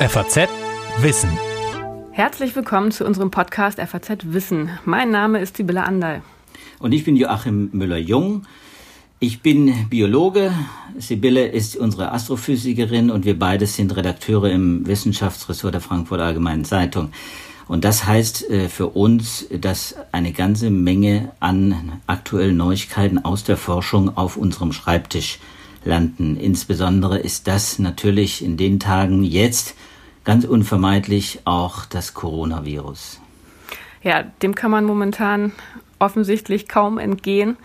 FAZ Wissen. Herzlich willkommen zu unserem Podcast FAZ Wissen. Mein Name ist Sibylle Andal. Und ich bin Joachim Müller-Jung. Ich bin Biologe. Sibylle ist unsere Astrophysikerin und wir beide sind Redakteure im Wissenschaftsressort der Frankfurter Allgemeinen Zeitung. Und das heißt äh, für uns, dass eine ganze Menge an aktuellen Neuigkeiten aus der Forschung auf unserem Schreibtisch landen. Insbesondere ist das natürlich in den Tagen jetzt ganz unvermeidlich auch das Coronavirus. Ja, dem kann man momentan offensichtlich kaum entgehen.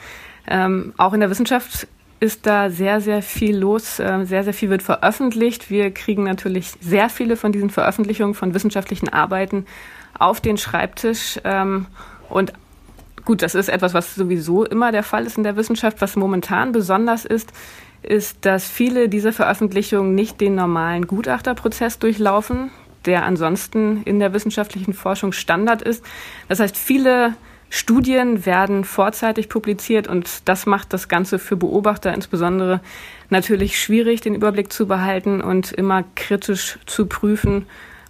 Ähm, auch in der Wissenschaft ist da sehr, sehr viel los. Ähm, sehr, sehr viel wird veröffentlicht. Wir kriegen natürlich sehr viele von diesen Veröffentlichungen von wissenschaftlichen Arbeiten auf den Schreibtisch. Ähm, und gut, das ist etwas, was sowieso immer der Fall ist in der Wissenschaft. Was momentan besonders ist, ist, dass viele dieser Veröffentlichungen nicht den normalen Gutachterprozess durchlaufen, der ansonsten in der wissenschaftlichen Forschung Standard ist. Das heißt, viele Studien werden vorzeitig publiziert und das macht das Ganze für Beobachter insbesondere natürlich schwierig, den Überblick zu behalten und immer kritisch zu prüfen,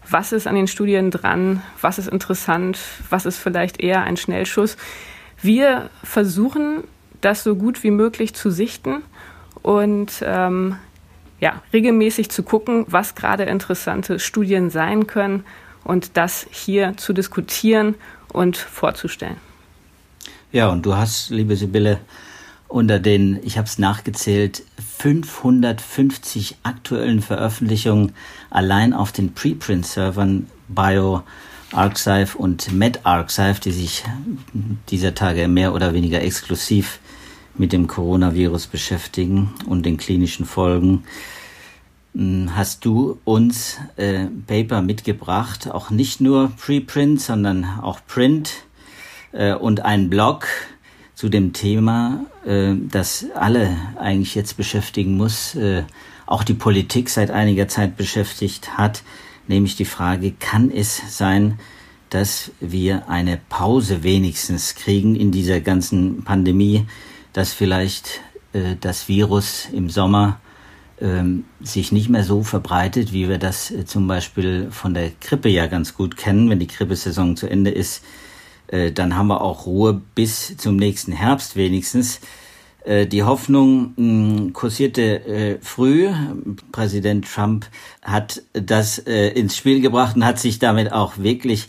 was ist an den Studien dran, was ist interessant, was ist vielleicht eher ein Schnellschuss. Wir versuchen, das so gut wie möglich zu sichten und ähm, ja, regelmäßig zu gucken, was gerade interessante Studien sein können und das hier zu diskutieren und vorzustellen. Ja, und du hast, liebe Sibylle, unter den, ich habe es nachgezählt, 550 aktuellen Veröffentlichungen allein auf den Preprint-Servern Bio, Archive und MedArchive, die sich dieser Tage mehr oder weniger exklusiv mit dem Coronavirus beschäftigen und den klinischen Folgen, hm, hast du uns äh, Paper mitgebracht, auch nicht nur Preprint, sondern auch Print äh, und ein Blog zu dem Thema, äh, das alle eigentlich jetzt beschäftigen muss, äh, auch die Politik seit einiger Zeit beschäftigt hat, nämlich die Frage, kann es sein, dass wir eine Pause wenigstens kriegen in dieser ganzen Pandemie, dass vielleicht äh, das Virus im Sommer ähm, sich nicht mehr so verbreitet, wie wir das äh, zum Beispiel von der Grippe ja ganz gut kennen. Wenn die Grippesaison zu Ende ist, äh, dann haben wir auch Ruhe bis zum nächsten Herbst wenigstens. Äh, die Hoffnung kursierte früh. Präsident Trump hat das ins Spiel gebracht und hat sich damit auch wirklich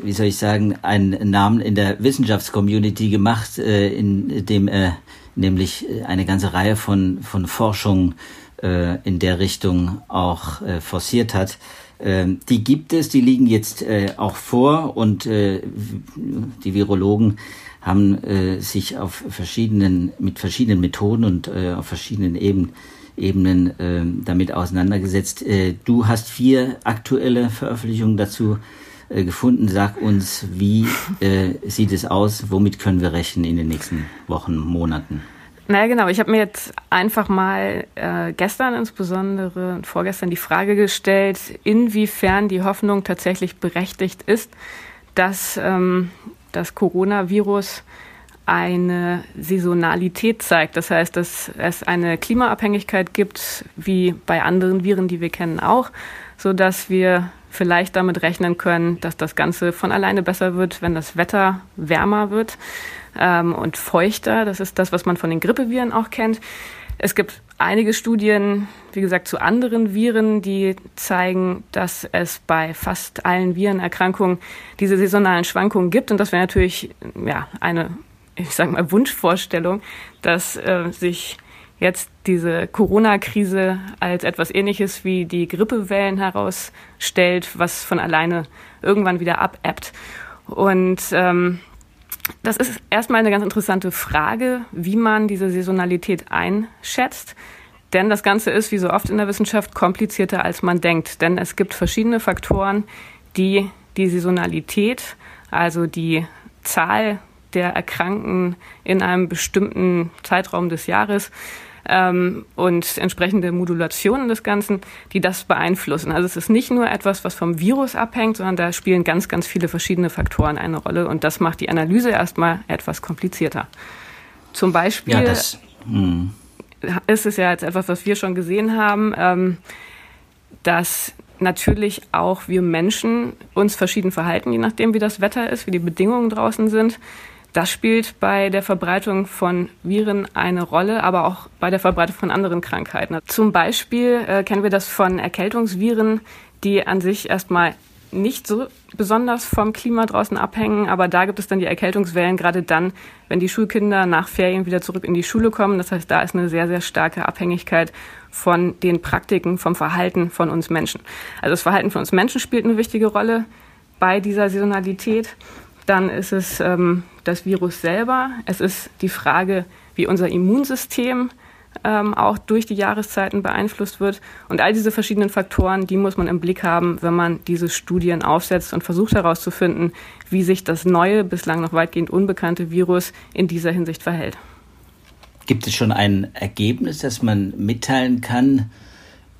äh, wie soll ich sagen, einen Namen in der Wissenschaftscommunity gemacht, äh, in dem er nämlich äh, eine ganze Reihe von, von Forschungen äh, in der Richtung auch äh, forciert hat. Ähm, die gibt es, die liegen jetzt äh, auch vor und äh, die Virologen haben äh, sich auf verschiedenen, mit verschiedenen Methoden und äh, auf verschiedenen Ebenen Ebenen äh, damit auseinandergesetzt. Äh, du hast vier aktuelle Veröffentlichungen dazu äh, gefunden. Sag uns, wie äh, sieht es aus? Womit können wir rechnen in den nächsten Wochen, Monaten? Naja, genau. Ich habe mir jetzt einfach mal äh, gestern insbesondere und vorgestern die Frage gestellt, inwiefern die Hoffnung tatsächlich berechtigt ist, dass ähm, das Coronavirus eine Saisonalität zeigt. Das heißt, dass es eine Klimaabhängigkeit gibt, wie bei anderen Viren, die wir kennen, auch, so dass wir vielleicht damit rechnen können, dass das Ganze von alleine besser wird, wenn das Wetter wärmer wird ähm, und feuchter. Das ist das, was man von den Grippeviren auch kennt. Es gibt einige Studien, wie gesagt, zu anderen Viren, die zeigen, dass es bei fast allen Virenerkrankungen diese saisonalen Schwankungen gibt. Und das wäre natürlich ja, eine, ich sage mal, Wunschvorstellung, dass äh, sich jetzt diese Corona-Krise als etwas Ähnliches wie die Grippewellen herausstellt, was von alleine irgendwann wieder abebbt. Und ähm, das ist erstmal eine ganz interessante Frage, wie man diese Saisonalität einschätzt. Denn das Ganze ist, wie so oft in der Wissenschaft, komplizierter als man denkt. Denn es gibt verschiedene Faktoren, die die Saisonalität, also die Zahl der Erkrankten in einem bestimmten Zeitraum des Jahres, ähm, und entsprechende Modulationen des Ganzen, die das beeinflussen. Also es ist nicht nur etwas, was vom Virus abhängt, sondern da spielen ganz, ganz viele verschiedene Faktoren eine Rolle und das macht die Analyse erstmal etwas komplizierter. Zum Beispiel. Ja, das, hm. ist es ja jetzt etwas, was wir schon gesehen haben, ähm, dass natürlich auch wir Menschen uns verschieden verhalten, je nachdem, wie das Wetter ist, wie die Bedingungen draußen sind. Das spielt bei der Verbreitung von Viren eine Rolle, aber auch bei der Verbreitung von anderen Krankheiten. Zum Beispiel äh, kennen wir das von Erkältungsviren, die an sich erstmal nicht so besonders vom Klima draußen abhängen, aber da gibt es dann die Erkältungswellen, gerade dann, wenn die Schulkinder nach Ferien wieder zurück in die Schule kommen. Das heißt, da ist eine sehr, sehr starke Abhängigkeit von den Praktiken, vom Verhalten von uns Menschen. Also das Verhalten von uns Menschen spielt eine wichtige Rolle bei dieser Saisonalität. Dann ist es ähm, das Virus selber. Es ist die Frage, wie unser Immunsystem ähm, auch durch die Jahreszeiten beeinflusst wird. Und all diese verschiedenen Faktoren, die muss man im Blick haben, wenn man diese Studien aufsetzt und versucht herauszufinden, wie sich das neue, bislang noch weitgehend unbekannte Virus in dieser Hinsicht verhält. Gibt es schon ein Ergebnis, das man mitteilen kann,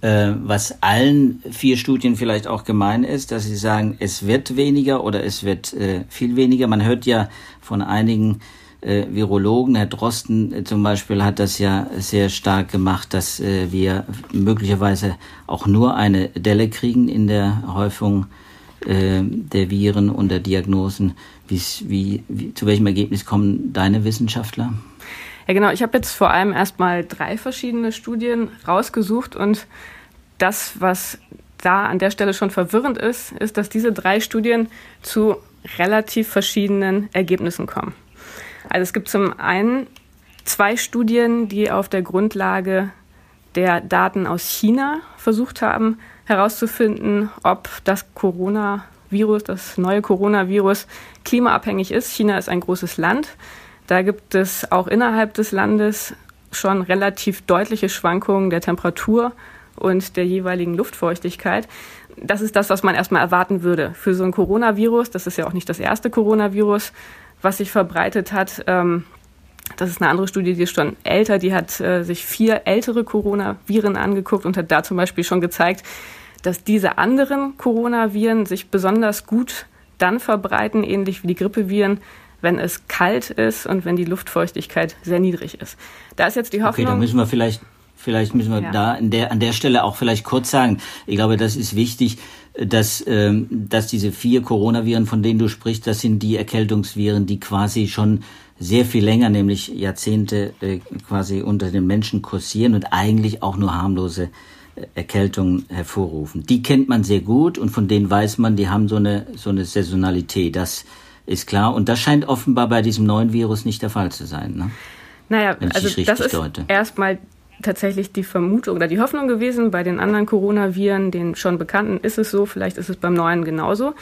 was allen vier Studien vielleicht auch gemein ist, dass sie sagen, es wird weniger oder es wird äh, viel weniger. Man hört ja von einigen äh, Virologen, Herr Drosten äh, zum Beispiel hat das ja sehr stark gemacht, dass äh, wir möglicherweise auch nur eine Delle kriegen in der Häufung äh, der Viren und der Diagnosen. Wie, wie, zu welchem Ergebnis kommen deine Wissenschaftler? Ja, genau. Ich habe jetzt vor allem erstmal drei verschiedene Studien rausgesucht und das, was da an der Stelle schon verwirrend ist, ist, dass diese drei Studien zu relativ verschiedenen Ergebnissen kommen. Also es gibt zum einen zwei Studien, die auf der Grundlage der Daten aus China versucht haben, herauszufinden, ob das Coronavirus, das neue Coronavirus klimaabhängig ist. China ist ein großes Land. Da gibt es auch innerhalb des Landes schon relativ deutliche Schwankungen der Temperatur und der jeweiligen Luftfeuchtigkeit. Das ist das, was man erstmal erwarten würde für so ein Coronavirus. Das ist ja auch nicht das erste Coronavirus, was sich verbreitet hat. Ähm, das ist eine andere Studie, die ist schon älter. Die hat äh, sich vier ältere Coronaviren angeguckt und hat da zum Beispiel schon gezeigt, dass diese anderen Coronaviren sich besonders gut dann verbreiten, ähnlich wie die Grippeviren, wenn es kalt ist und wenn die Luftfeuchtigkeit sehr niedrig ist. Da ist jetzt die Hoffnung. Okay, da müssen wir vielleicht Vielleicht müssen wir ja. da an der, an der Stelle auch vielleicht kurz sagen, ich glaube, das ist wichtig, dass, ähm, dass diese vier Coronaviren, von denen du sprichst, das sind die Erkältungsviren, die quasi schon sehr viel länger, nämlich Jahrzehnte äh, quasi unter den Menschen kursieren und eigentlich auch nur harmlose äh, Erkältungen hervorrufen. Die kennt man sehr gut und von denen weiß man, die haben so eine, so eine Saisonalität. Das ist klar. Und das scheint offenbar bei diesem neuen Virus nicht der Fall zu sein. Ne? Naja, also das ist erstmal tatsächlich die Vermutung oder die Hoffnung gewesen. Bei den anderen Coronaviren, den schon bekannten, ist es so. Vielleicht ist es beim neuen genauso.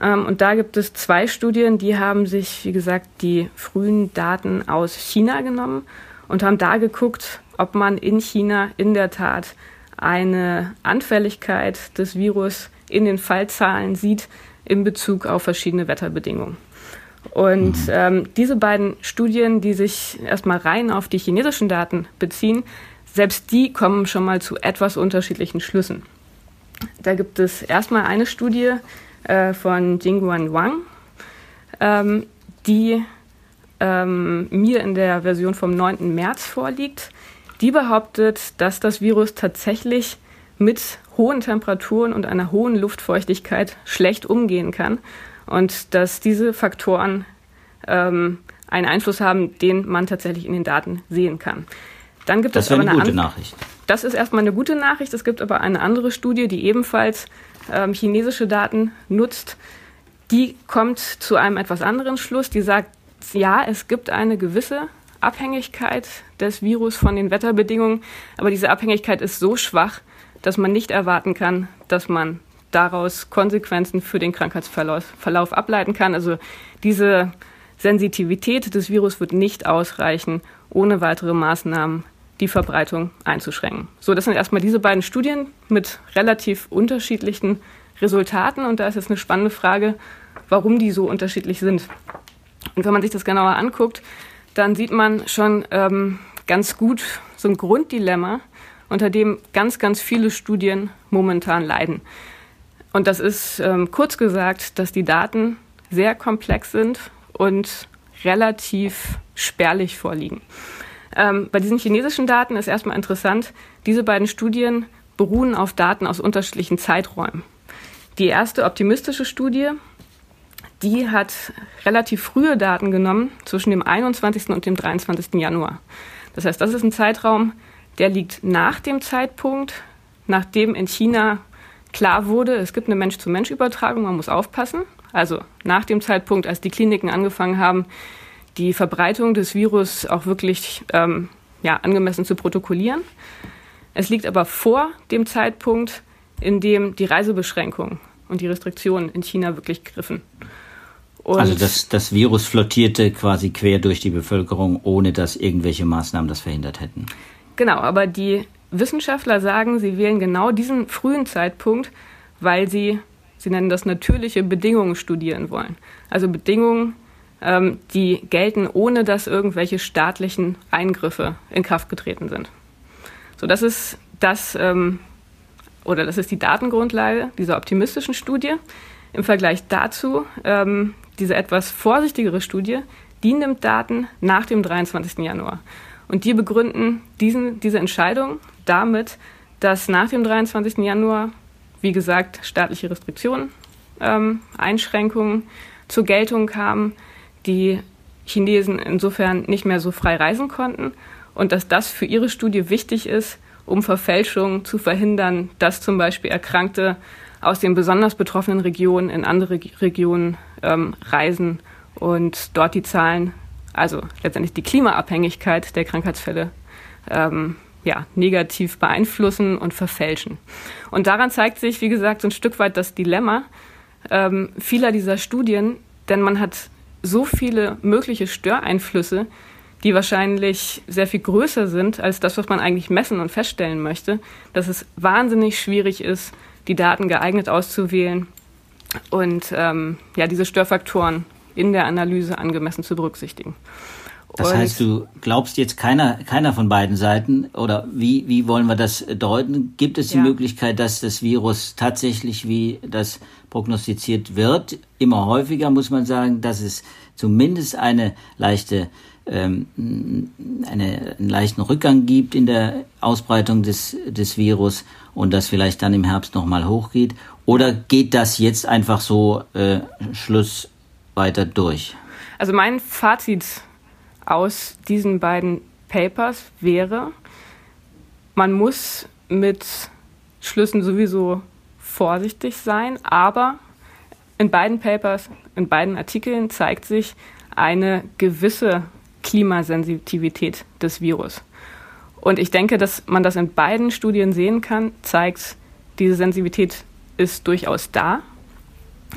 Ähm, und da gibt es zwei Studien, die haben sich, wie gesagt, die frühen Daten aus China genommen und haben da geguckt, ob man in China in der Tat eine Anfälligkeit des Virus in den Fallzahlen sieht in Bezug auf verschiedene Wetterbedingungen. Und mhm. ähm, diese beiden Studien, die sich erstmal rein auf die chinesischen Daten beziehen, selbst die kommen schon mal zu etwas unterschiedlichen Schlüssen. Da gibt es erstmal eine Studie äh, von Jingguan Wang, ähm, die ähm, mir in der Version vom 9. März vorliegt. Die behauptet, dass das Virus tatsächlich mit hohen Temperaturen und einer hohen Luftfeuchtigkeit schlecht umgehen kann und dass diese Faktoren ähm, einen Einfluss haben, den man tatsächlich in den Daten sehen kann. Dann gibt das es aber eine, eine gute Nachricht. Das ist erstmal eine gute Nachricht. Es gibt aber eine andere Studie, die ebenfalls ähm, chinesische Daten nutzt. Die kommt zu einem etwas anderen Schluss. Die sagt, ja, es gibt eine gewisse Abhängigkeit des Virus von den Wetterbedingungen, aber diese Abhängigkeit ist so schwach, dass man nicht erwarten kann, dass man daraus Konsequenzen für den Krankheitsverlauf Verlauf ableiten kann. Also diese Sensitivität des Virus wird nicht ausreichen, ohne weitere Maßnahmen die Verbreitung einzuschränken. So, das sind erstmal diese beiden Studien mit relativ unterschiedlichen Resultaten und da ist jetzt eine spannende Frage, warum die so unterschiedlich sind. Und wenn man sich das genauer anguckt, dann sieht man schon ähm, ganz gut so ein Grunddilemma, unter dem ganz, ganz viele Studien momentan leiden. Und das ist ähm, kurz gesagt, dass die Daten sehr komplex sind und relativ spärlich vorliegen. Ähm, bei diesen chinesischen Daten ist erstmal interessant, diese beiden Studien beruhen auf Daten aus unterschiedlichen Zeiträumen. Die erste optimistische Studie, die hat relativ frühe Daten genommen zwischen dem 21. und dem 23. Januar. Das heißt, das ist ein Zeitraum, der liegt nach dem Zeitpunkt, nachdem in China klar wurde, es gibt eine Mensch-zu-Mensch-Übertragung, man muss aufpassen. Also nach dem Zeitpunkt, als die Kliniken angefangen haben, die Verbreitung des Virus auch wirklich ähm, ja, angemessen zu protokollieren. Es liegt aber vor dem Zeitpunkt, in dem die Reisebeschränkungen und die Restriktionen in China wirklich griffen. Und also das, das Virus flottierte quasi quer durch die Bevölkerung, ohne dass irgendwelche Maßnahmen das verhindert hätten. Genau, aber die Wissenschaftler sagen, sie wählen genau diesen frühen Zeitpunkt, weil sie, sie nennen das natürliche Bedingungen studieren wollen. Also Bedingungen, ähm, die gelten, ohne dass irgendwelche staatlichen Eingriffe in Kraft getreten sind. So, das ist das, ähm, oder das ist die Datengrundlage dieser optimistischen Studie. Im Vergleich dazu, ähm, diese etwas vorsichtigere Studie, die nimmt Daten nach dem 23. Januar. Und die begründen diesen, diese Entscheidung damit, dass nach dem 23. Januar, wie gesagt, staatliche Restriktionen, ähm, Einschränkungen zur Geltung kamen, die Chinesen insofern nicht mehr so frei reisen konnten und dass das für ihre Studie wichtig ist, um Verfälschungen zu verhindern, dass zum Beispiel Erkrankte aus den besonders betroffenen Regionen in andere Regionen ähm, reisen und dort die Zahlen also letztendlich die Klimaabhängigkeit der Krankheitsfälle ähm, ja, negativ beeinflussen und verfälschen. Und daran zeigt sich, wie gesagt, so ein Stück weit das Dilemma ähm, vieler dieser Studien, denn man hat so viele mögliche Störeinflüsse, die wahrscheinlich sehr viel größer sind als das, was man eigentlich messen und feststellen möchte, dass es wahnsinnig schwierig ist, die Daten geeignet auszuwählen und ähm, ja, diese Störfaktoren in der Analyse angemessen zu berücksichtigen. Das heißt, du glaubst jetzt keiner, keiner von beiden Seiten oder wie, wie wollen wir das deuten? Gibt es die ja. Möglichkeit, dass das Virus tatsächlich, wie das prognostiziert wird, immer häufiger muss man sagen, dass es zumindest eine leichte ähm, eine, einen leichten Rückgang gibt in der Ausbreitung des, des Virus und das vielleicht dann im Herbst nochmal hochgeht? Oder geht das jetzt einfach so äh, Schluss weiter durch? Also mein Fazit aus diesen beiden Papers wäre, man muss mit Schlüssen sowieso vorsichtig sein, aber in beiden Papers, in beiden Artikeln zeigt sich eine gewisse Klimasensitivität des Virus. Und ich denke, dass man das in beiden Studien sehen kann, zeigt, diese Sensitivität ist durchaus da.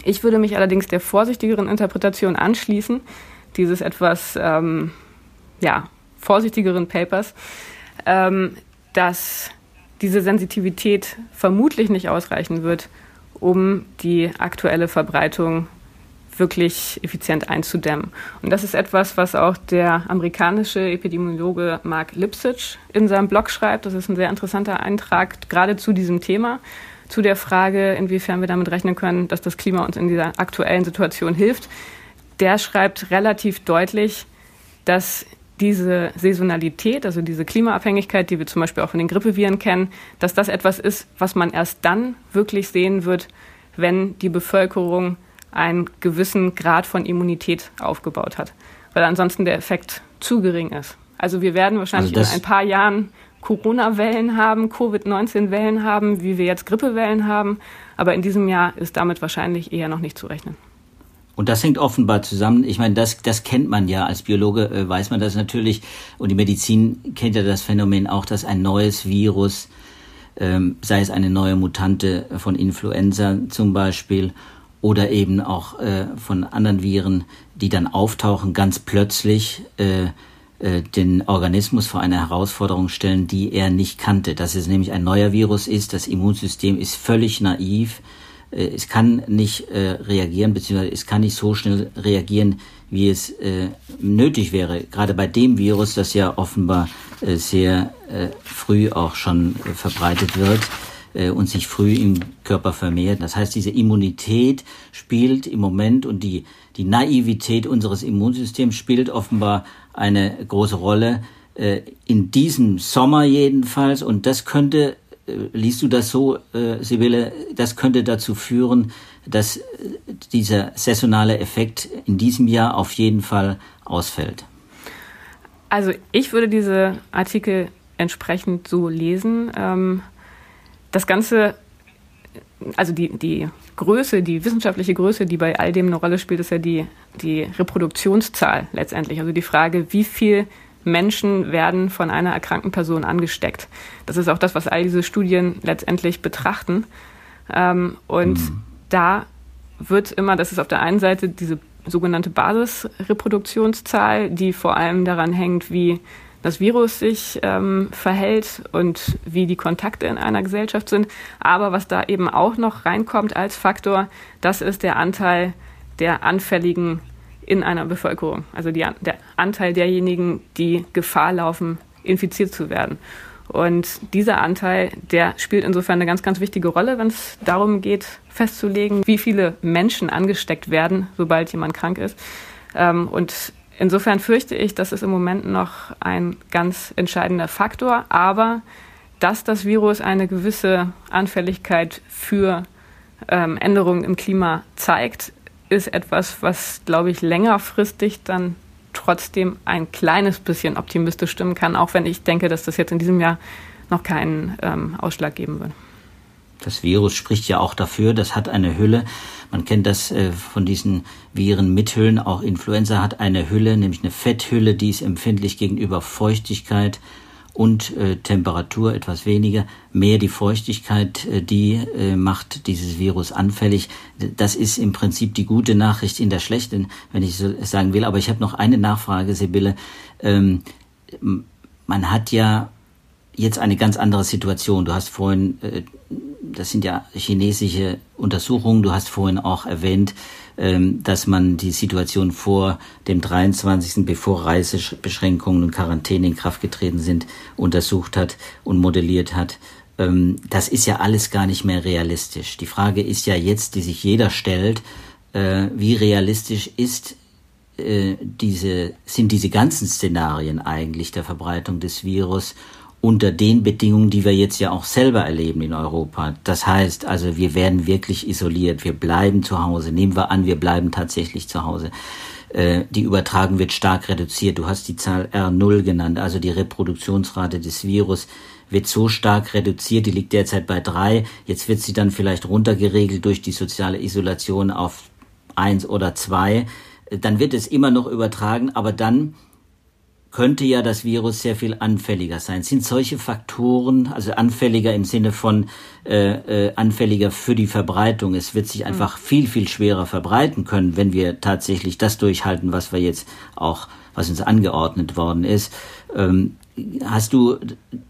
Ich würde mich allerdings der vorsichtigeren Interpretation anschließen, dieses etwas ähm, ja, vorsichtigeren Papers, ähm, dass diese Sensitivität vermutlich nicht ausreichen wird, um die aktuelle Verbreitung wirklich effizient einzudämmen. Und das ist etwas, was auch der amerikanische Epidemiologe Mark Lipsitch in seinem Blog schreibt. Das ist ein sehr interessanter Eintrag gerade zu diesem Thema zu der Frage, inwiefern wir damit rechnen können, dass das Klima uns in dieser aktuellen Situation hilft. Der schreibt relativ deutlich, dass diese Saisonalität, also diese Klimaabhängigkeit, die wir zum Beispiel auch von den Grippeviren kennen, dass das etwas ist, was man erst dann wirklich sehen wird, wenn die Bevölkerung einen gewissen Grad von Immunität aufgebaut hat, weil ansonsten der Effekt zu gering ist. Also wir werden wahrscheinlich also in ein paar Jahren Corona-Wellen haben, Covid-19-Wellen haben, wie wir jetzt Grippewellen haben. Aber in diesem Jahr ist damit wahrscheinlich eher noch nicht zu rechnen. Und das hängt offenbar zusammen. Ich meine, das, das kennt man ja. Als Biologe äh, weiß man das natürlich. Und die Medizin kennt ja das Phänomen auch, dass ein neues Virus, ähm, sei es eine neue Mutante von Influenza zum Beispiel, oder eben auch äh, von anderen Viren, die dann auftauchen, ganz plötzlich äh, äh, den Organismus vor eine Herausforderung stellen, die er nicht kannte. Dass es nämlich ein neuer Virus ist, das Immunsystem ist völlig naiv, äh, es kann nicht äh, reagieren, beziehungsweise es kann nicht so schnell reagieren, wie es äh, nötig wäre. Gerade bei dem Virus, das ja offenbar äh, sehr äh, früh auch schon verbreitet wird und sich früh im Körper vermehrt. Das heißt, diese Immunität spielt im Moment und die, die Naivität unseres Immunsystems spielt offenbar eine große Rolle, äh, in diesem Sommer jedenfalls, und das könnte, äh, liest du das so, äh, Sibylle, das könnte dazu führen, dass äh, dieser saisonale Effekt in diesem Jahr auf jeden Fall ausfällt. Also ich würde diese Artikel entsprechend so lesen. Ähm, das Ganze, also die, die Größe, die wissenschaftliche Größe, die bei all dem eine Rolle spielt, ist ja die, die Reproduktionszahl letztendlich. Also die Frage, wie viel Menschen werden von einer erkrankten Person angesteckt. Das ist auch das, was all diese Studien letztendlich betrachten. Ähm, und mhm. da wird immer, das ist auf der einen Seite diese sogenannte Basisreproduktionszahl, die vor allem daran hängt, wie das Virus sich ähm, verhält und wie die Kontakte in einer Gesellschaft sind. Aber was da eben auch noch reinkommt als Faktor, das ist der Anteil der Anfälligen in einer Bevölkerung. Also die, der Anteil derjenigen, die Gefahr laufen, infiziert zu werden. Und dieser Anteil, der spielt insofern eine ganz, ganz wichtige Rolle, wenn es darum geht, festzulegen, wie viele Menschen angesteckt werden, sobald jemand krank ist. Ähm, und insofern fürchte ich, das ist im Moment noch ein ganz entscheidender Faktor. Aber dass das Virus eine gewisse Anfälligkeit für ähm, Änderungen im Klima zeigt, ist etwas, was, glaube ich, längerfristig dann trotzdem ein kleines bisschen optimistisch stimmen kann, auch wenn ich denke, dass das jetzt in diesem Jahr noch keinen ähm, Ausschlag geben wird. Das Virus spricht ja auch dafür, das hat eine Hülle. Man kennt das äh, von diesen Viren mit Hüllen. Auch Influenza hat eine Hülle, nämlich eine Fetthülle, die ist empfindlich gegenüber Feuchtigkeit und äh, Temperatur etwas weniger. Mehr die Feuchtigkeit, äh, die äh, macht dieses Virus anfällig. Das ist im Prinzip die gute Nachricht in der schlechten, wenn ich so sagen will. Aber ich habe noch eine Nachfrage, Sibylle. Ähm, man hat ja jetzt eine ganz andere Situation. Du hast vorhin, äh, das sind ja chinesische Untersuchungen, du hast vorhin auch erwähnt, ähm, dass man die Situation vor dem 23., bevor Reisebeschränkungen und Quarantäne in Kraft getreten sind, untersucht hat und modelliert hat. Ähm, das ist ja alles gar nicht mehr realistisch. Die Frage ist ja jetzt, die sich jeder stellt, äh, wie realistisch ist äh, diese, sind diese ganzen Szenarien eigentlich der Verbreitung des Virus unter den Bedingungen, die wir jetzt ja auch selber erleben in Europa. Das heißt also, wir werden wirklich isoliert, wir bleiben zu Hause. Nehmen wir an, wir bleiben tatsächlich zu Hause. Äh, die Übertragung wird stark reduziert. Du hast die Zahl R0 genannt, also die Reproduktionsrate des Virus wird so stark reduziert, die liegt derzeit bei drei. Jetzt wird sie dann vielleicht runtergeregelt durch die soziale Isolation auf eins oder zwei. Dann wird es immer noch übertragen, aber dann könnte ja das Virus sehr viel anfälliger sein. Sind solche Faktoren, also anfälliger im Sinne von äh, äh, anfälliger für die Verbreitung? Es wird sich einfach mhm. viel, viel schwerer verbreiten können, wenn wir tatsächlich das durchhalten, was wir jetzt auch, was uns angeordnet worden ist. Ähm, hast du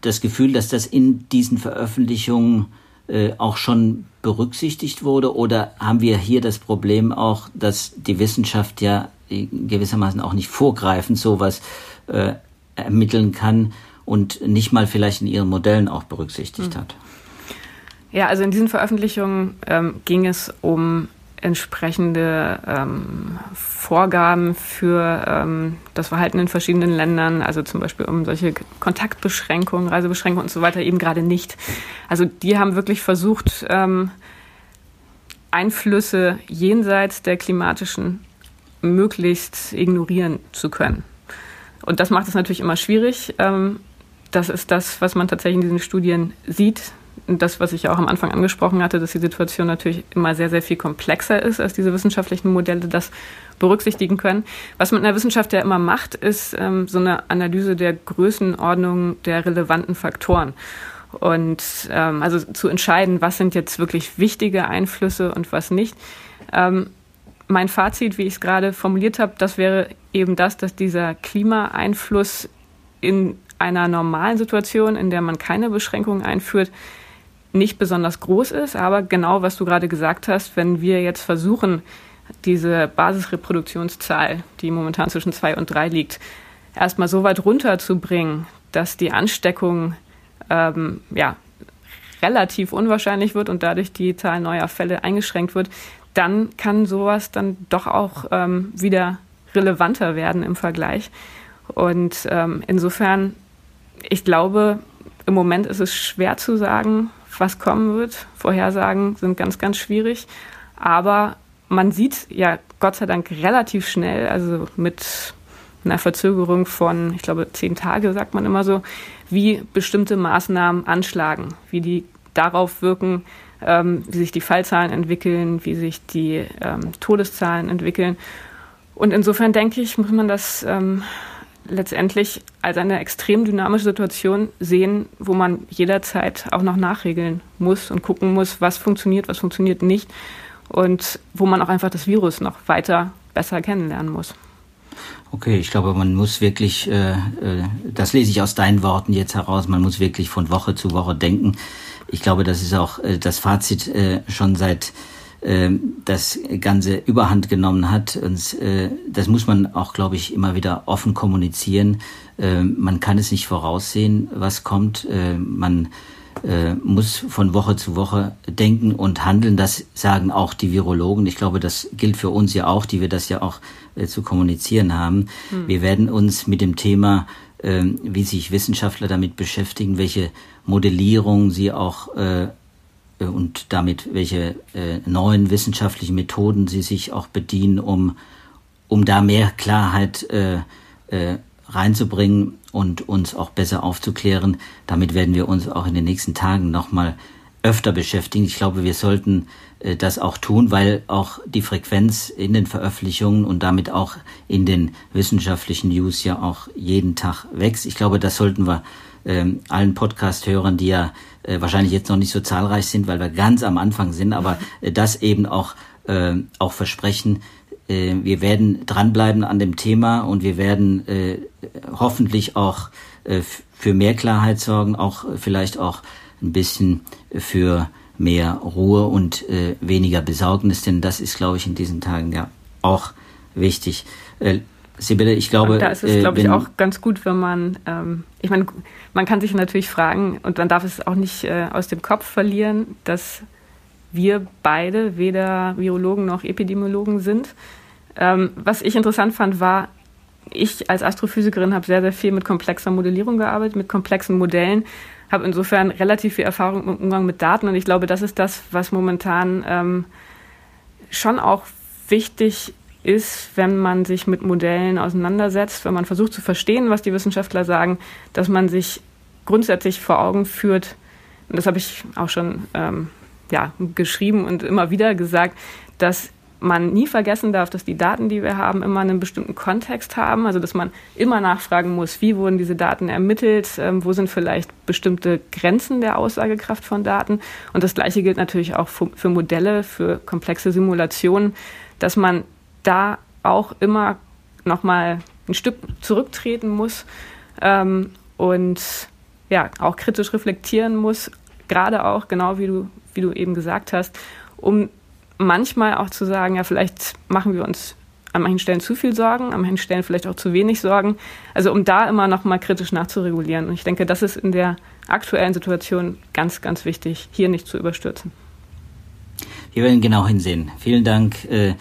das Gefühl, dass das in diesen Veröffentlichungen äh, auch schon berücksichtigt wurde? Oder haben wir hier das Problem auch, dass die Wissenschaft ja gewissermaßen auch nicht vorgreifend sowas äh, ermitteln kann und nicht mal vielleicht in ihren Modellen auch berücksichtigt mhm. hat. Ja, also in diesen Veröffentlichungen ähm, ging es um entsprechende ähm, Vorgaben für ähm, das Verhalten in verschiedenen Ländern, also zum Beispiel um solche Kontaktbeschränkungen, Reisebeschränkungen und so weiter eben gerade nicht. Also die haben wirklich versucht, ähm, Einflüsse jenseits der klimatischen möglichst ignorieren zu können. Und das macht es natürlich immer schwierig. Ähm, das ist das, was man tatsächlich in diesen Studien sieht. Und das, was ich auch am Anfang angesprochen hatte, dass die Situation natürlich immer sehr, sehr viel komplexer ist, als diese wissenschaftlichen Modelle das berücksichtigen können. Was man in der Wissenschaft ja immer macht, ist ähm, so eine Analyse der Größenordnung der relevanten Faktoren. Und ähm, also zu entscheiden, was sind jetzt wirklich wichtige Einflüsse und was nicht. Mein Fazit, wie ich es gerade formuliert habe, das wäre eben das, dass dieser Klimaeinfluss in einer normalen Situation, in der man keine Beschränkungen einführt, nicht besonders groß ist. Aber genau, was du gerade gesagt hast, wenn wir jetzt versuchen, diese Basisreproduktionszahl, die momentan zwischen zwei und drei liegt, erstmal so weit runterzubringen, dass die Ansteckung ähm, ja, relativ unwahrscheinlich wird und dadurch die Zahl neuer Fälle eingeschränkt wird, dann kann sowas dann doch auch ähm, wieder relevanter werden im Vergleich. Und ähm, insofern, ich glaube, im Moment ist es schwer zu sagen, was kommen wird. Vorhersagen sind ganz, ganz schwierig. Aber man sieht ja Gott sei Dank relativ schnell, also mit einer Verzögerung von, ich glaube, zehn Tage, sagt man immer so, wie bestimmte Maßnahmen anschlagen, wie die darauf wirken, ähm, wie sich die Fallzahlen entwickeln, wie sich die ähm, Todeszahlen entwickeln. Und insofern denke ich, muss man das ähm, letztendlich als eine extrem dynamische Situation sehen, wo man jederzeit auch noch nachregeln muss und gucken muss, was funktioniert, was funktioniert nicht und wo man auch einfach das Virus noch weiter besser kennenlernen muss. Okay, ich glaube, man muss wirklich, äh, äh, das lese ich aus deinen Worten jetzt heraus, man muss wirklich von Woche zu Woche denken. Ich glaube, das ist auch äh, das Fazit äh, schon seit äh, das Ganze überhand genommen hat. Und äh, das muss man auch, glaube ich, immer wieder offen kommunizieren. Äh, man kann es nicht voraussehen, was kommt. Äh, man äh, muss von Woche zu Woche denken und handeln. Das sagen auch die Virologen. Ich glaube, das gilt für uns ja auch, die wir das ja auch äh, zu kommunizieren haben. Hm. Wir werden uns mit dem Thema, äh, wie sich Wissenschaftler damit beschäftigen, welche Modellierung sie auch äh, äh, und damit welche äh, neuen wissenschaftlichen Methoden sie sich auch bedienen, um, um da mehr Klarheit äh, äh, reinzubringen und uns auch besser aufzuklären. Damit werden wir uns auch in den nächsten Tagen nochmal öfter beschäftigen. Ich glaube, wir sollten äh, das auch tun, weil auch die Frequenz in den Veröffentlichungen und damit auch in den wissenschaftlichen News ja auch jeden Tag wächst. Ich glaube, das sollten wir ähm, allen Podcast-Hörern, die ja äh, wahrscheinlich jetzt noch nicht so zahlreich sind, weil wir ganz am Anfang sind, aber äh, das eben auch, äh, auch versprechen, äh, wir werden dranbleiben an dem Thema und wir werden äh, hoffentlich auch äh, für mehr Klarheit sorgen, auch äh, vielleicht auch ein bisschen für mehr Ruhe und äh, weniger Besorgnis, denn das ist, glaube ich, in diesen Tagen ja auch wichtig. Äh, Sibylle, ich glaube. Und da ist es, glaube ich, auch ganz gut, wenn man, ähm, ich meine, man kann sich natürlich fragen, und man darf es auch nicht äh, aus dem Kopf verlieren, dass wir beide weder Virologen noch Epidemiologen sind. Ähm, was ich interessant fand, war, ich als Astrophysikerin habe sehr, sehr viel mit komplexer Modellierung gearbeitet, mit komplexen Modellen, habe insofern relativ viel Erfahrung im Umgang mit Daten und ich glaube, das ist das, was momentan ähm, schon auch wichtig ist, wenn man sich mit Modellen auseinandersetzt, wenn man versucht zu verstehen, was die Wissenschaftler sagen, dass man sich grundsätzlich vor Augen führt, und das habe ich auch schon ähm, ja, geschrieben und immer wieder gesagt, dass man nie vergessen darf, dass die Daten, die wir haben, immer einen bestimmten Kontext haben. Also dass man immer nachfragen muss, wie wurden diese Daten ermittelt, ähm, wo sind vielleicht bestimmte Grenzen der Aussagekraft von Daten. Und das Gleiche gilt natürlich auch für, für Modelle, für komplexe Simulationen, dass man da auch immer nochmal ein Stück zurücktreten muss ähm, und ja, auch kritisch reflektieren muss, gerade auch, genau wie du, wie du eben gesagt hast, um manchmal auch zu sagen, ja, vielleicht machen wir uns an manchen Stellen zu viel Sorgen, an manchen Stellen vielleicht auch zu wenig Sorgen. Also um da immer noch mal kritisch nachzuregulieren. Und ich denke, das ist in der aktuellen Situation ganz, ganz wichtig, hier nicht zu überstürzen. Wir werden genau hinsehen. Vielen Dank. Äh,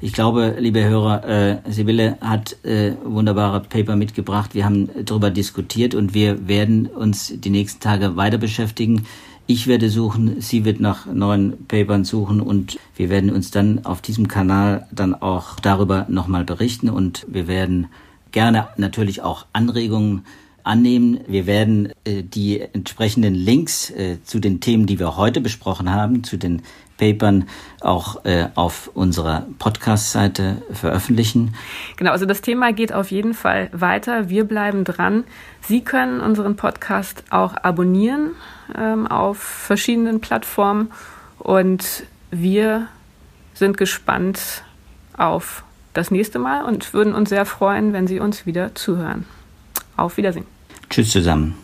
ich glaube, liebe Hörer, äh, Sibylle hat äh, wunderbare Paper mitgebracht. Wir haben darüber diskutiert und wir werden uns die nächsten Tage weiter beschäftigen. Ich werde suchen, sie wird nach neuen Papern suchen und wir werden uns dann auf diesem Kanal dann auch darüber nochmal berichten und wir werden gerne natürlich auch Anregungen annehmen. Wir werden äh, die entsprechenden Links äh, zu den Themen, die wir heute besprochen haben, zu den Papern auch äh, auf unserer Podcast-Seite veröffentlichen. Genau, also das Thema geht auf jeden Fall weiter. Wir bleiben dran. Sie können unseren Podcast auch abonnieren ähm, auf verschiedenen Plattformen und wir sind gespannt auf das nächste Mal und würden uns sehr freuen, wenn Sie uns wieder zuhören. Auf Wiedersehen. Tschüss zusammen.